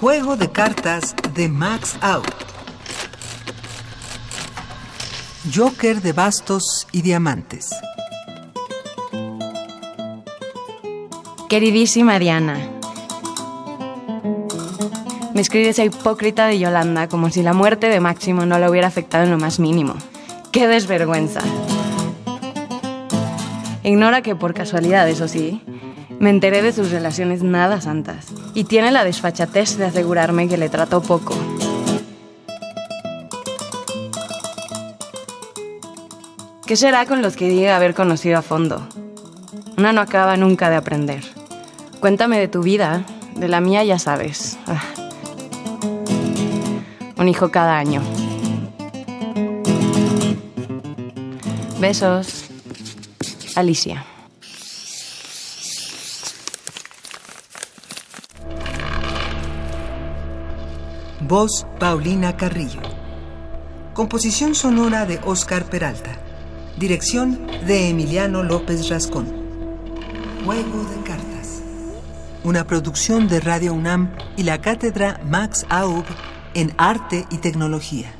Juego de cartas de Max Out. Joker de bastos y diamantes. Queridísima Diana, me escribe esa hipócrita de Yolanda como si la muerte de Máximo no la hubiera afectado en lo más mínimo. ¡Qué desvergüenza! Ignora que por casualidad, eso sí, me enteré de sus relaciones nada santas y tiene la desfachatez de asegurarme que le trató poco. ¿Qué será con los que diga haber conocido a fondo? Una no acaba nunca de aprender. Cuéntame de tu vida, de la mía ya sabes. Ah. Un hijo cada año. Besos. Alicia. Voz Paulina Carrillo. Composición sonora de Oscar Peralta. Dirección de Emiliano López Rascón. Juego de cartas. Una producción de Radio UNAM y la cátedra Max Aub en Arte y Tecnología.